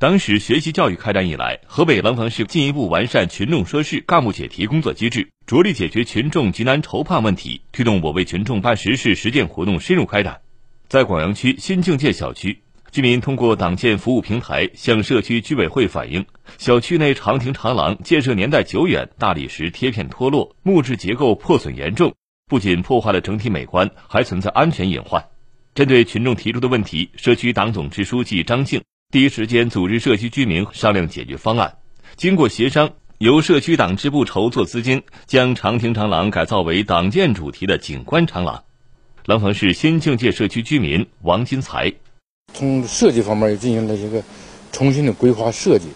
党史学习教育开展以来，河北廊坊市进一步完善群众说事干部解题工作机制，着力解决群众急难愁盼问题，推动我为群众办实事实践活动深入开展。在广阳区新境界小区，居民通过党建服务平台向社区居委会反映，小区内长亭长廊建设年代久远，大理石贴片脱落，木质结构破损严重，不仅破坏了整体美观，还存在安全隐患。针对群众提出的问题，社区党总支书记张静第一时间组织社区居民商量解决方案。经过协商，由社区党支部筹措资金，将长亭长廊改造为党建主题的景观长廊。廊坊市新境界社区居民王金才，从设计方面也进行了一个重新的规划设计，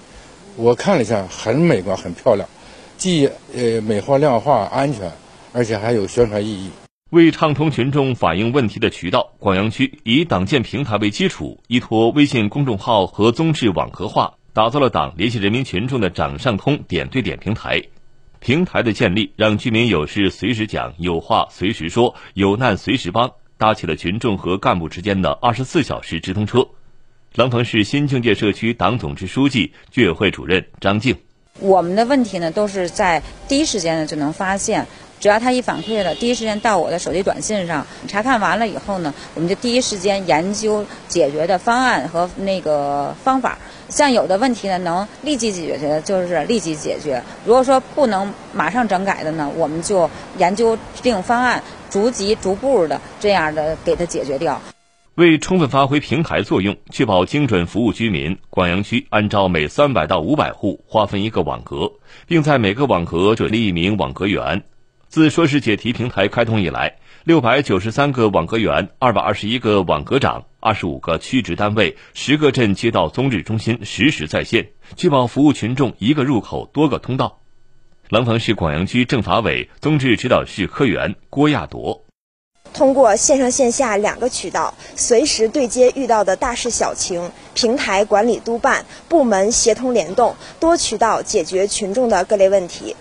我看了一下，很美观，很漂亮，既呃美化、亮化、安全，而且还有宣传意义。为畅通群众反映问题的渠道，广阳区以党建平台为基础，依托微信公众号和宗志网格化，打造了党联系人民群众的掌上通点对点平台。平台的建立，让居民有事随时讲，有话随时说，有难随时帮，搭起了群众和干部之间的二十四小时直通车。廊坊市新境界社区党总支书记、居委会主任张静：我们的问题呢，都是在第一时间呢就能发现。只要他一反馈了，第一时间到我的手机短信上查看完了以后呢，我们就第一时间研究解决的方案和那个方法。像有的问题呢，能立即解决的，就是立即解决；如果说不能马上整改的呢，我们就研究制定方案，逐级逐步的这样的给它解决掉。为充分发挥平台作用，确保精准服务居民，广阳区按照每三百到五百户划分一个网格，并在每个网格设立一名网格员。自说是解题平台开通以来，六百九十三个网格员、二百二十一个网格长、二十五个区直单位、十个镇街道综治中心实时在线，确保服务群众一个入口多个通道。廊坊市广阳区政法委综治指导室科员郭亚铎，通过线上线下两个渠道，随时对接遇到的大事小情，平台管理督办，部门协同联动，多渠道解决群众的各类问题。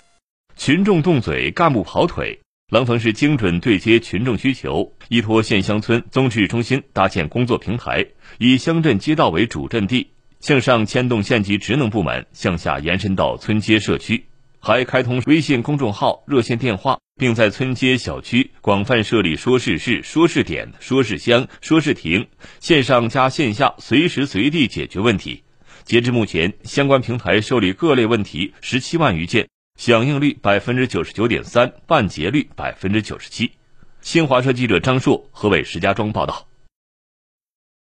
群众动嘴，干部跑腿。廊坊市精准对接群众需求，依托县乡村综治中心搭建工作平台，以乡镇街道为主阵地，向上牵动县级职能部门，向下延伸到村街社区，还开通微信公众号、热线电话，并在村街小区广泛设立说事室、说事点、说事箱、说事亭，线上加线下随时随地解决问题。截至目前，相关平台受理各类问题十七万余件。响应率百分之九十九点三，办结率百分之九十七。新华社记者张硕，河北石家庄报道。